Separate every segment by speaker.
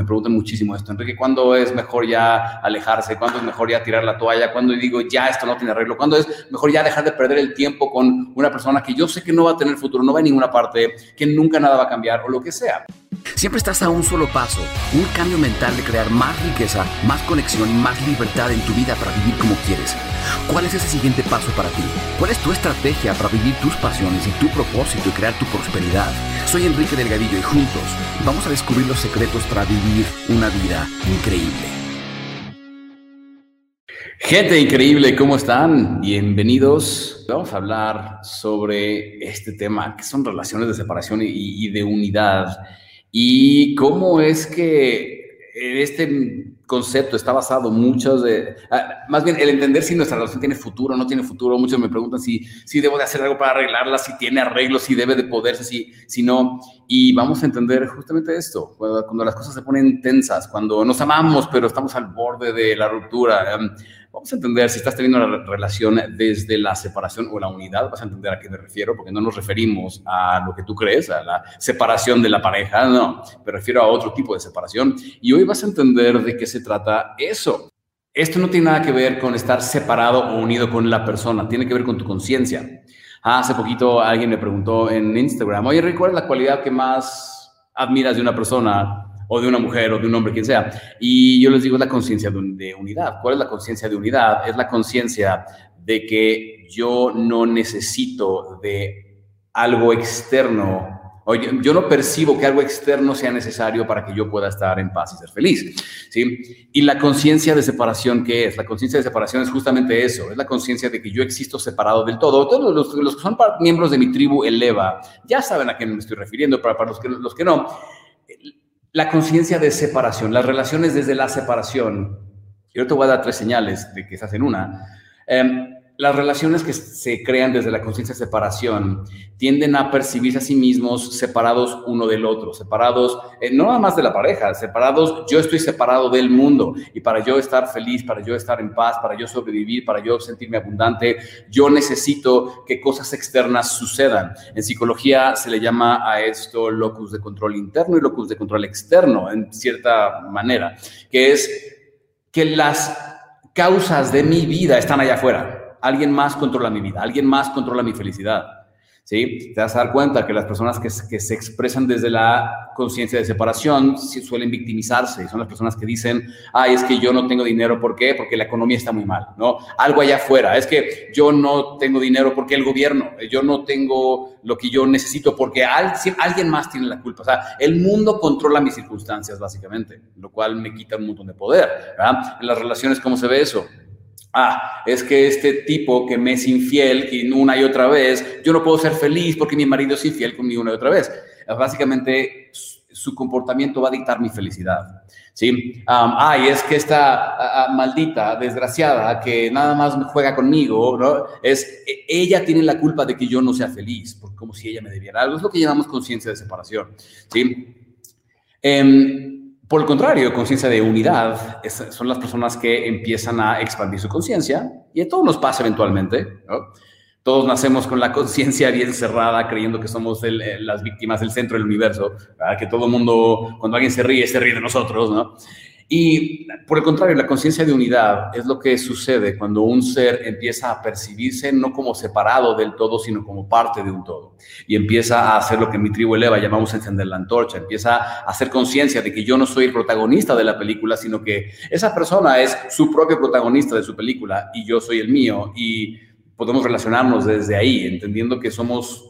Speaker 1: me preguntan muchísimo esto, Enrique, ¿cuándo es mejor ya alejarse? ¿Cuándo es mejor ya tirar la toalla? ¿Cuándo digo, ya esto no tiene arreglo? ¿Cuándo es mejor ya dejar de perder el tiempo con una persona que yo sé que no va a tener futuro, no va a ninguna parte, que nunca nada va a cambiar o lo que sea?
Speaker 2: Siempre estás a un solo paso, un cambio mental de crear más riqueza, más conexión y más libertad en tu vida para vivir como quieres. ¿Cuál es ese siguiente paso para ti? ¿Cuál es tu estrategia para vivir tus pasiones y tu propósito y crear tu prosperidad? Soy Enrique Delgadillo y juntos vamos a descubrir los secretos para vivir una vida increíble.
Speaker 1: Gente increíble, ¿cómo están? Bienvenidos. Vamos a hablar sobre este tema que son relaciones de separación y, y de unidad y cómo es que este concepto está basado muchos de, ah, más bien el entender si nuestra relación tiene futuro o no tiene futuro. Muchos me preguntan si, si debo de hacer algo para arreglarla, si tiene arreglo, si debe de poderse, si, si no. Y vamos a entender justamente esto, cuando las cosas se ponen tensas, cuando nos amamos pero estamos al borde de la ruptura. Vamos a entender si estás teniendo una relación desde la separación o la unidad, vas a entender a qué me refiero, porque no nos referimos a lo que tú crees, a la separación de la pareja, no, me refiero a otro tipo de separación. Y hoy vas a entender de qué se trata eso. Esto no tiene nada que ver con estar separado o unido con la persona, tiene que ver con tu conciencia. hace poquito alguien me preguntó en Instagram, oye, ¿cuál es la cualidad que más admiras de una persona? O de una mujer o de un hombre, quien sea. Y yo les digo, es la conciencia de, unidad. ¿Cuál es la conciencia de unidad? Es la conciencia de que yo no necesito de algo externo. Oye, yo no percibo que algo externo sea necesario para que yo pueda estar en paz y ser feliz. ¿sí? Y la conciencia de separación, ¿qué es? La conciencia de separación es justamente eso, es la conciencia de que yo existo separado del todo. Todos los, los, que son miembros de mi tribu Eleva ya saben a qué me estoy refiriendo, para, para los, que, los que no la conciencia de separación, las relaciones desde la separación. Yo te voy a dar tres señales de que se hacen una. Em, las relaciones que se crean desde la conciencia de separación tienden a percibirse a sí mismos separados uno del otro, separados eh, no nada más de la pareja, separados, yo estoy separado del mundo y para yo estar feliz, para yo estar en paz, para yo sobrevivir, para yo sentirme abundante, yo necesito que cosas externas sucedan. En psicología se le llama a esto locus de control interno y locus de control externo, en cierta manera, que es que las causas de mi vida están allá afuera alguien más controla mi vida, alguien más controla mi felicidad. ¿Sí? Te vas a dar cuenta que las personas que, se expresan desde la conciencia de separación suelen victimizarse. Son las personas que dicen, ay, es que yo no tengo dinero. ¿Por qué? Porque la economía está muy mal, ¿no? Algo allá afuera. Es que yo no tengo dinero porque el gobierno, yo no tengo lo que yo necesito porque alguien más tiene la culpa. O sea, el mundo controla mis circunstancias, básicamente, lo cual me quita un montón de poder. ¿verdad? En las relaciones, ¿cómo se ve eso? Ah, es que este tipo que me es infiel y una y otra vez, yo no puedo ser feliz porque mi marido es infiel conmigo una y otra vez. Básicamente, su comportamiento va a dictar mi felicidad. ¿sí? ah, y es que esta maldita, desgraciada, que nada más juega conmigo, ¿no? Es, e, ella tiene la culpa de que yo no sea feliz, porque como si ella me debiera algo. Es lo que llamamos conciencia de separación. ¿sí? Eh, por el contrario, conciencia de unidad son las personas que empiezan a expandir su conciencia y a todos nos pasa eventualmente. Todos nacemos con la conciencia bien cerrada, creyendo que somos eh, las víctimas del centro del universo, que todo el mundo, cuando alguien se ríe, se ríe de nosotros. ¿no? Y por el contrario, la conciencia de unidad es lo que sucede cuando un ser empieza a percibirse no como separado del todo, sino como parte de un todo. Y empieza a hacer lo que en mi tribu eleva llamamos encender la antorcha, empieza a hacer conciencia de que yo no soy el protagonista de la película, sino que esa persona es su propio protagonista de su película y yo soy el mío. Y podemos relacionarnos desde ahí, entendiendo que somos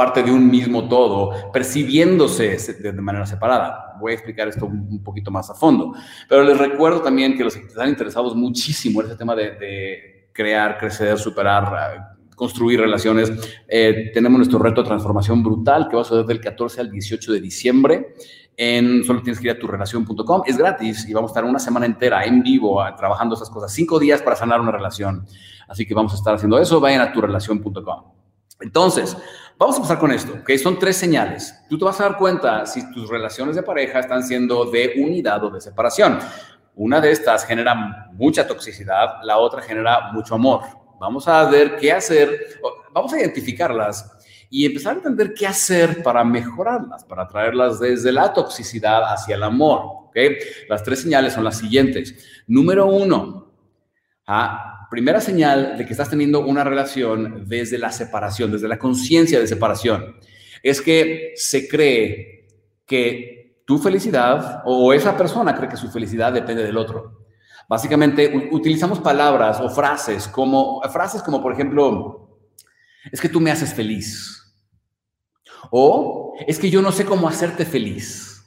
Speaker 1: parte de un mismo todo, percibiéndose de manera separada. Voy a explicar esto un poquito más a fondo. Pero les recuerdo también que los que están interesados muchísimo en ese tema de, crear, crecer, superar, construir relaciones, eh, tenemos nuestro reto de transformación brutal que va a suceder del 14 al 18 de diciembre. En, solo tienes que ir a turelación.com, es gratis y vamos a estar una semana entera en vivo trabajando esas cosas, cinco días para sanar una relación. Así que vamos a estar haciendo eso, vayan a turelación.com. Entonces, vamos a empezar con esto, que son tres señales. Tú te vas a dar cuenta si tus relaciones de pareja están siendo de unidad o de separación. Una de estas genera mucha toxicidad, la otra genera mucho amor. Vamos a ver qué hacer, vamos a identificarlas y empezar a entender qué hacer para mejorarlas, para traerlas desde la toxicidad hacia el amor. ¿okay? Las tres señales son las siguientes. Número uno, primera señal de que estás teniendo una relación desde la separación, desde la conciencia de separación, es que se cree que tu felicidad o esa persona cree que su felicidad depende del otro. Básicamente utilizamos palabras o frases como frases como por ejemplo es que tú me haces feliz. O es que yo no sé cómo hacerte feliz.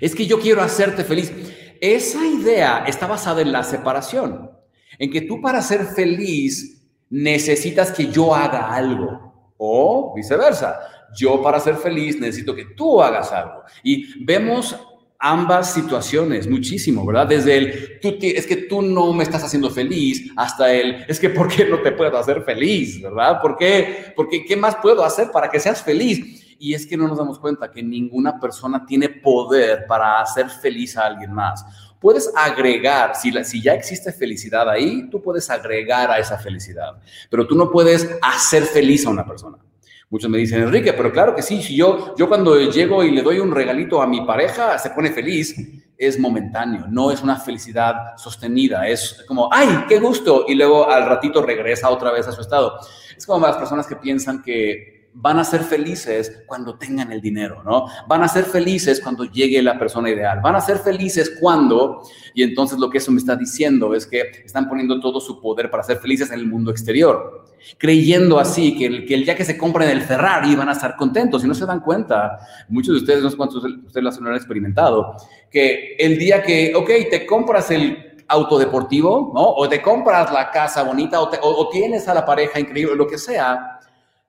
Speaker 1: Es que yo quiero hacerte feliz. Esa idea está basada en la separación, en que tú para ser feliz necesitas que yo haga algo o viceversa. Yo para ser feliz necesito que tú hagas algo. Y vemos ambas situaciones muchísimo, ¿verdad? Desde el, es que tú no me estás haciendo feliz, hasta el, es que ¿por qué no te puedo hacer feliz, ¿verdad? ¿Por qué? Porque ¿qué más puedo hacer para que seas feliz? Y es que no nos damos cuenta que ninguna persona tiene poder para hacer feliz a alguien más. Puedes agregar, si, ya existe felicidad ahí, tú puedes agregar a esa felicidad, pero tú no puedes hacer feliz a una persona. Muchos me dicen, Enrique, pero claro que sí, yo, yo cuando llego y le doy un regalito a mi pareja, se pone feliz, es momentáneo, no es una felicidad sostenida, es como, ay, qué gusto, y luego al ratito regresa otra vez a su estado. Es como las personas que piensan que van a ser felices cuando tengan el dinero, ¿no? Van a ser felices cuando llegue la persona ideal. Van a ser felices cuando, y entonces lo que eso me está diciendo es que están poniendo todo su poder para ser felices en el mundo exterior, creyendo así que el, que el día que se compren el Ferrari van a estar contentos y no se dan cuenta. Muchos de ustedes, no sé cuántos de ustedes lo han experimentado, que el día que, ok, te compras el autodeportivo, ¿no? O te compras la casa bonita, o, o tienes a la pareja increíble, lo que sea,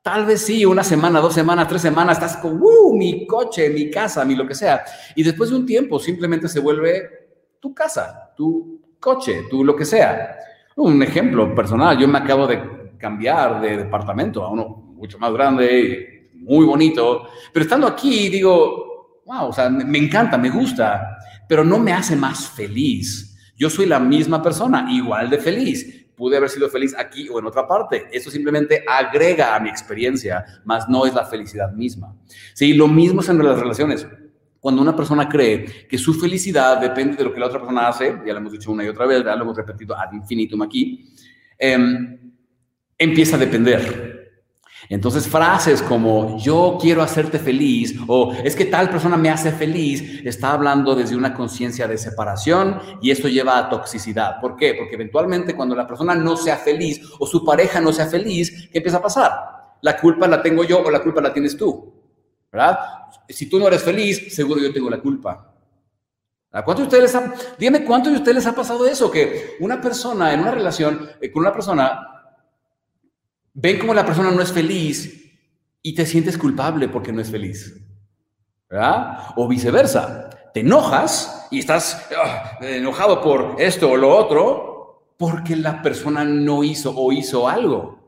Speaker 1: Tal vez sí, una semana, dos semanas, tres semanas, estás con, uh, mi coche, mi casa, mi lo que sea. Y después de un tiempo simplemente se vuelve tu casa, tu coche, tu lo que sea. Un ejemplo personal, yo me acabo de cambiar de departamento a uno mucho más grande, muy bonito, pero estando aquí digo, wow, o sea, me encanta, me gusta, pero no me hace más feliz. Yo soy la misma persona, igual de feliz, pude haber sido feliz aquí o en otra parte. Eso simplemente agrega a mi experiencia, más no es la felicidad misma. Sí, lo mismo es en las relaciones. Cuando una persona cree que su felicidad depende de lo que la otra persona hace, ya lo hemos dicho una y otra vez, ya lo hemos repetido ad infinitum aquí, em, empieza a depender. Entonces frases como yo quiero hacerte feliz o es que tal persona me hace feliz está hablando desde una conciencia de separación y esto lleva a toxicidad. ¿Por qué? Porque eventualmente cuando la persona no sea feliz o su pareja no sea feliz, ¿qué empieza a pasar? La culpa la tengo yo o la culpa la tienes tú. ¿Verdad? Si tú no eres feliz, seguro yo tengo la culpa. ¿Cuántos de ustedes dígame cuántos de ustedes les ha pasado eso? Que una persona en una relación eh, con una persona ven como la persona no es feliz y te sientes culpable porque no es feliz. O viceversa. Te enojas y estás ah, enojado por esto o lo otro porque la persona no hizo o hizo algo.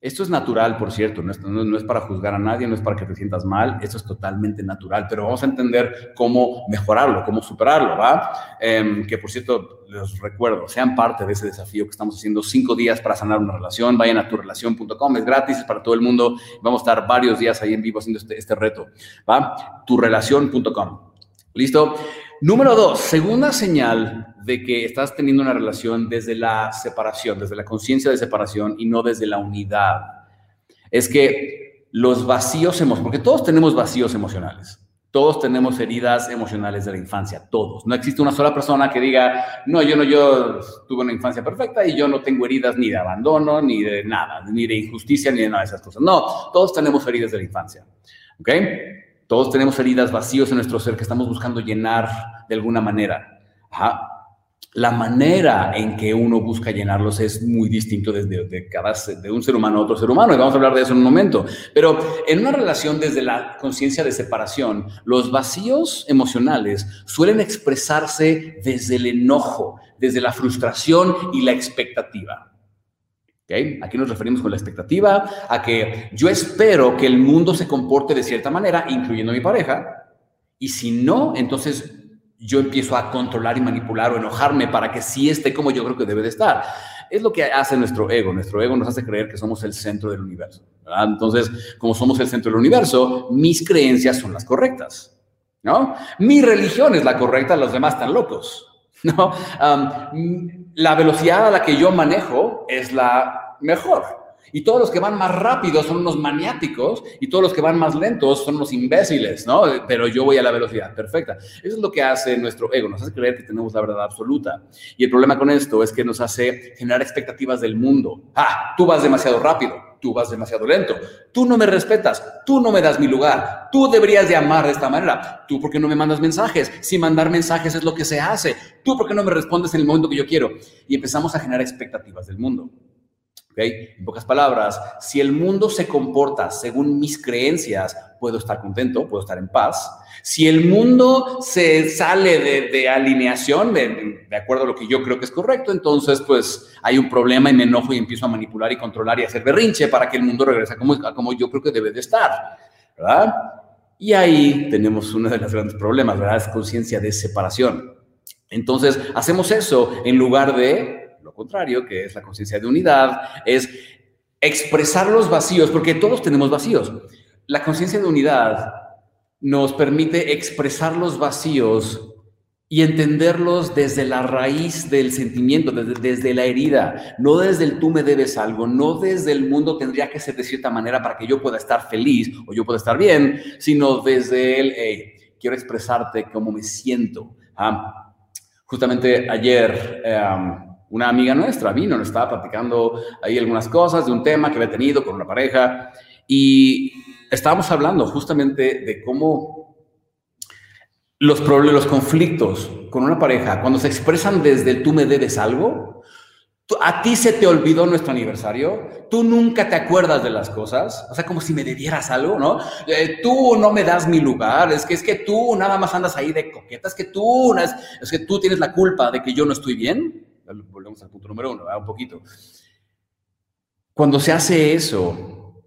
Speaker 1: Esto es natural, por cierto, no es, para juzgar a nadie, no es para que te sientas mal, esto es totalmente natural, pero vamos a entender cómo mejorarlo, cómo superarlo, ¿va? Em, que por cierto, les recuerdo, sean parte de ese desafío que estamos haciendo, cinco días para sanar una relación, vayan a turrelación.com, es gratis, es para todo el mundo, vamos a estar varios días ahí en vivo haciendo este, este reto, ¿va? Turrelación.com, ¿listo? Número dos, segunda señal de que estás teniendo una relación desde la separación, desde la conciencia de separación y no desde la unidad. Es que los vacíos emocionales, porque todos tenemos vacíos emocionales, todos tenemos heridas emocionales de la infancia, todos. No existe una sola persona que diga, no, yo no, yo tuve una infancia perfecta y yo no tengo heridas ni de abandono, ni de nada, ni de injusticia, ni de nada de esas cosas. No, todos tenemos heridas de la infancia. ¿Ok? Todos tenemos heridas, vacíos en nuestro ser que estamos buscando llenar de alguna manera. La manera en que uno busca llenarlos es muy distinto desde de cada de un ser humano a otro ser humano y vamos a hablar de eso en un momento. Pero en una relación desde la conciencia de separación, los vacíos emocionales suelen expresarse desde el enojo, desde la frustración y la expectativa. Aquí nos referimos con la expectativa a que yo espero que el mundo se comporte de cierta manera, incluyendo a mi pareja, y si no, entonces yo empiezo a controlar y manipular o enojarme para que sí esté como yo creo que debe de estar. Es lo que hace nuestro ego. Nuestro ego nos hace creer que somos el centro del universo. Entonces, como somos el centro del universo, mis creencias son las correctas. ¿no? Mi religión es la correcta, los demás están locos. ¿no? la velocidad a la que yo manejo es la mejor. Y todos los que van más rápido son unos maniáticos y todos los que van más lentos son unos imbéciles, ¿no? Pero yo voy a la velocidad perfecta. Eso es lo que hace nuestro ego, nos hace creer que tenemos la verdad absoluta. Y el problema con esto es que nos hace generar expectativas del mundo. Ah, tú vas demasiado rápido, tú vas demasiado lento, tú no me respetas, tú no me das mi lugar, tú deberías de amar de esta manera, tú por qué no me mandas mensajes, si mandar mensajes es lo que se hace, tú por qué no me respondes en el momento que yo quiero. Y empezamos a generar expectativas del mundo. En pocas palabras, si el mundo se comporta según mis creencias, puedo estar contento, puedo estar en paz. Si el mundo se sale de, alineación, de, acuerdo a lo que yo creo que es correcto, entonces pues hay un problema y me enojo y empiezo a manipular y controlar y hacer berrinche para que el mundo regrese como, como yo creo que debe de estar, ¿verdad? Y ahí tenemos uno de los grandes problemas, ¿verdad? Es conciencia de separación. Entonces, hacemos eso en lugar de contrario, que es la conciencia de unidad, es expresar los vacíos, porque todos tenemos vacíos. La conciencia de unidad nos permite expresar los vacíos y entenderlos desde la raíz del sentimiento, desde, desde, la herida, no desde el tú me debes algo, no desde el mundo tendría que ser de cierta manera para que yo pueda estar feliz o yo pueda estar bien, sino desde el, quiero expresarte cómo me siento. Ah, justamente ayer... Em, una amiga nuestra vino, nos estaba platicando ahí algunas cosas de un tema que había tenido con una pareja y estábamos hablando justamente de cómo los problemas, los conflictos con una pareja, cuando se expresan desde tú me debes algo, a ti se te olvidó nuestro aniversario, tú nunca te acuerdas de las cosas, o sea, como si me debieras algo, ¿no? Eh, tú no me das mi lugar, es que es que tú nada más andas ahí de coqueta, es que tú, es, es que tú tienes la culpa de que yo no estoy bien volvemos al punto número uno, un poquito. Cuando se hace eso,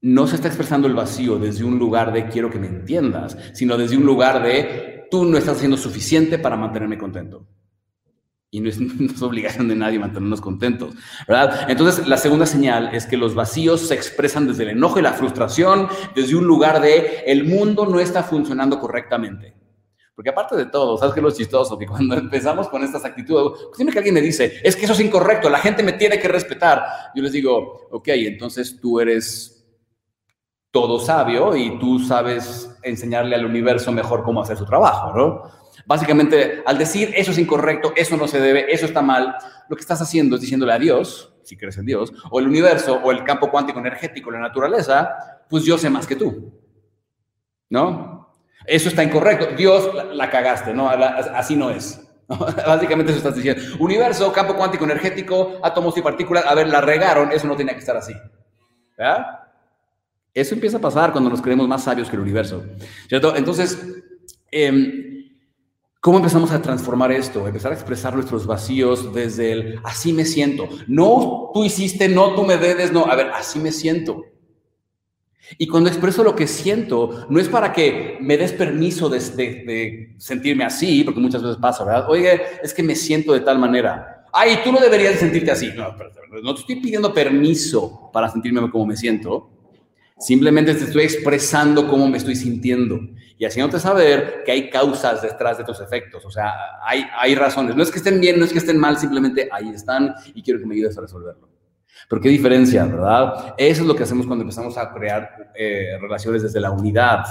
Speaker 1: no se está expresando el vacío desde un lugar de quiero que me entiendas, sino desde un lugar de tú no estás haciendo suficiente para mantenerme contento. Y no es, obligación de nadie mantenernos contentos, ¿verdad? Entonces, la segunda señal es que los vacíos se expresan desde el enojo y la frustración, desde un lugar de el mundo no está funcionando correctamente. Porque aparte de todo, ¿sabes qué es lo chistoso? Que cuando empezamos con estas actitudes, siempre que alguien me dice, es que eso es incorrecto, la gente me tiene que respetar, yo les digo, ok, entonces tú eres todo sabio y tú sabes enseñarle al universo mejor cómo hacer su trabajo, ¿no? Básicamente, al decir eso es incorrecto, eso no se debe, eso está mal, lo que estás haciendo es diciéndole a Dios, si crees en Dios, o el universo, o el campo cuántico energético, la naturaleza, pues yo sé más que tú, ¿no? Eso está incorrecto. Dios la, cagaste, ¿no? así no es. Básicamente eso estás diciendo. Universo, campo cuántico energético, átomos y partículas, a ver, la regaron, eso no tenía que estar así. ¿verdad? Eso empieza a pasar cuando nos creemos más sabios que el universo. ¿Cierto? Entonces, em, ¿cómo empezamos a transformar esto? Empezar a expresar nuestros vacíos desde el así me siento. No tú hiciste, no tú me debes, no. A ver, así me siento. Y cuando expreso lo que siento, no es para que me des permiso de, sentirme así, porque muchas veces pasa, ¿verdad? Oye, es que me siento de tal manera. Ay, tú no deberías sentirte así. No, no te estoy pidiendo permiso para sentirme como me siento. Simplemente te estoy expresando cómo me estoy sintiendo y haciéndote saber que hay causas detrás de estos efectos. O sea, hay razones. No es que estén bien, no es que estén mal, simplemente ahí están y quiero que me ayudes a resolverlo. Pero qué diferencia, ¿verdad? Eso es lo que hacemos cuando empezamos a crear eh, relaciones desde la unidad,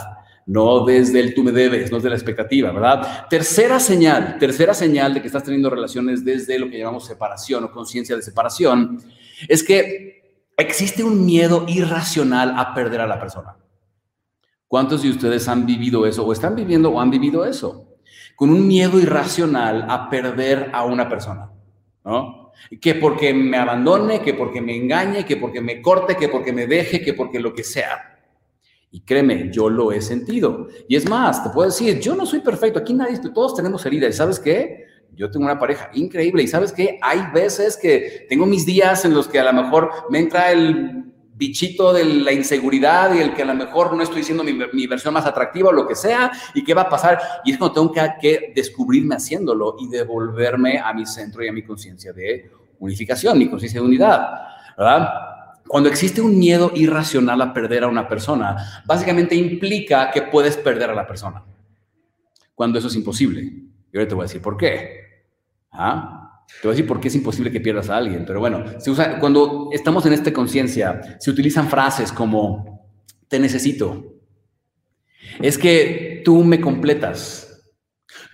Speaker 1: no desde el tú me debes, no desde la expectativa, ¿verdad? Tercera señal, tercera señal de que estás teniendo relaciones desde lo que llamamos separación o conciencia de separación, es que existe un miedo irracional a perder a la persona. ¿Cuántos de ustedes han vivido eso o están viviendo o han vivido eso? Con un miedo irracional a perder a una persona, ¿no? Que porque me abandone, que porque me engañe, que porque me corte, que porque me deje, que porque lo que sea. Y créeme, yo lo he sentido. Y es más, te puedo decir, yo no soy perfecto, aquí nadie, todos tenemos heridas. ¿Y sabes qué? Yo tengo una pareja increíble y sabes qué? Hay veces que tengo mis días en los que a lo mejor me entra el bichito de la inseguridad y el que a lo mejor no estoy siendo mi, versión más atractiva o lo que sea, y qué va a pasar. Y es cuando tengo que, que descubrirme haciéndolo y devolverme a mi centro y a mi conciencia de unificación, mi conciencia de unidad, ¿verdad? Cuando existe un miedo irracional a perder a una persona, básicamente implica que puedes perder a la persona. Cuando eso es imposible. Y ahora te voy a decir por qué. ¿Ah? Te voy a decir por qué es imposible que pierdas a alguien. Pero bueno, cuando estamos en esta conciencia, se utilizan frases como te necesito. Es que tú me completas.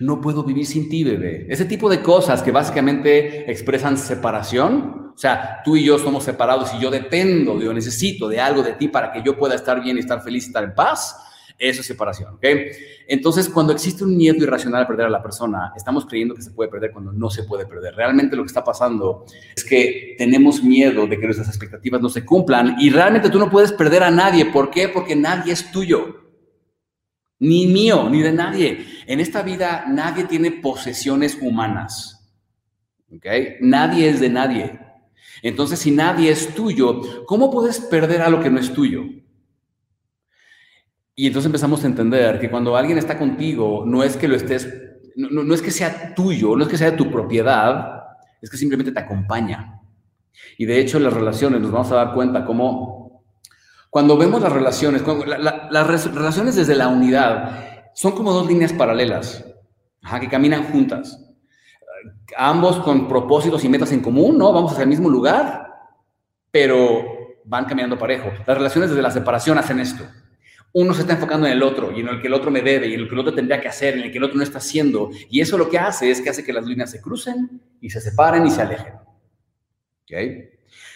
Speaker 1: No puedo vivir sin ti, bebé. Ese tipo de cosas que básicamente expresan separación o sea, tú y yo somos separados y yo dependo, yo necesito de algo de ti para que yo pueda estar bien, estar feliz, estar en paz. Eso es separación, ¿ok? Entonces, cuando existe un miedo irracional a perder a la persona, estamos creyendo que se puede perder cuando no se puede perder. Realmente lo que está pasando es que tenemos miedo de que nuestras expectativas no se cumplan y realmente tú no puedes perder a nadie. ¿Por qué? Porque nadie es tuyo. Ni mío, ni de nadie. En esta vida nadie tiene posesiones humanas. ¿Ok? Nadie es de nadie. Entonces, si nadie es tuyo, ¿cómo puedes perder a lo que no es tuyo? Y entonces empezamos a entender que cuando alguien está contigo, no es que lo estés, no, es que sea tuyo, no es que sea de tu propiedad, es que simplemente te acompaña. Y de hecho, las relaciones nos vamos a dar cuenta cómo cuando vemos las relaciones, las relaciones desde la unidad son como dos líneas paralelas que caminan juntas ambos con propósitos y metas en común, ¿no? Vamos hacia el mismo lugar, pero van caminando parejo. Las relaciones desde la separación hacen esto. Uno se está enfocando en el otro y en el que el otro me debe y en el que el otro tendría que hacer, en el que el otro no está haciendo. Y eso lo que hace es que hace que las líneas se crucen y se separen y se alejen. ¿Ok?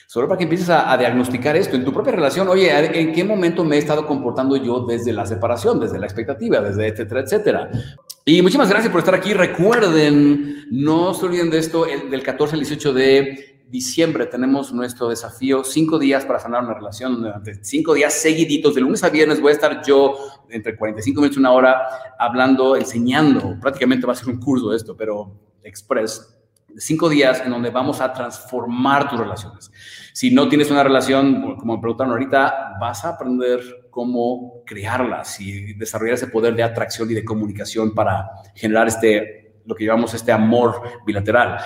Speaker 1: Solo para que empieces a, a, diagnosticar esto en tu propia relación. Oye, ¿en qué momento me he estado comportando yo desde la separación, desde la expectativa, desde etcétera, etcétera? Y muchísimas gracias por estar aquí. Recuerden, no se olviden de esto, el, del 14 al 18 de diciembre tenemos nuestro desafío, cinco días para sanar una relación, durante cinco días seguiditos, de lunes a viernes voy a estar yo entre 45 minutos y una hora hablando, enseñando, prácticamente va a ser un curso esto, pero express, cinco días en donde vamos a transformar tus relaciones. Si no tienes una relación, como me preguntaron ahorita, vas a aprender cómo crearlas y desarrollar ese poder de atracción y de comunicación para generar este lo que llamamos este amor bilateral.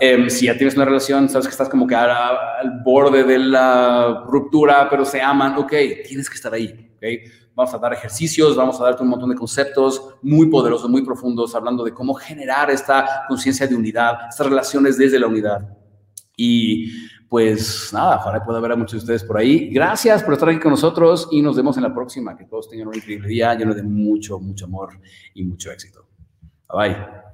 Speaker 1: Em, si ya tienes una relación, sabes que estás como que al, borde de la ruptura, pero se aman, ok, tienes que estar ahí. Okay? Vamos a dar ejercicios, vamos a darte un montón de conceptos muy poderosos, muy profundos, hablando de cómo generar esta conciencia de unidad, estas relaciones desde la unidad. Y pues nada, ojalá pueda ver a muchos de ustedes por ahí. Gracias por estar aquí con nosotros y nos vemos en la próxima. Que todos tengan un increíble día lleno de mucho, mucho amor y mucho éxito. Bye.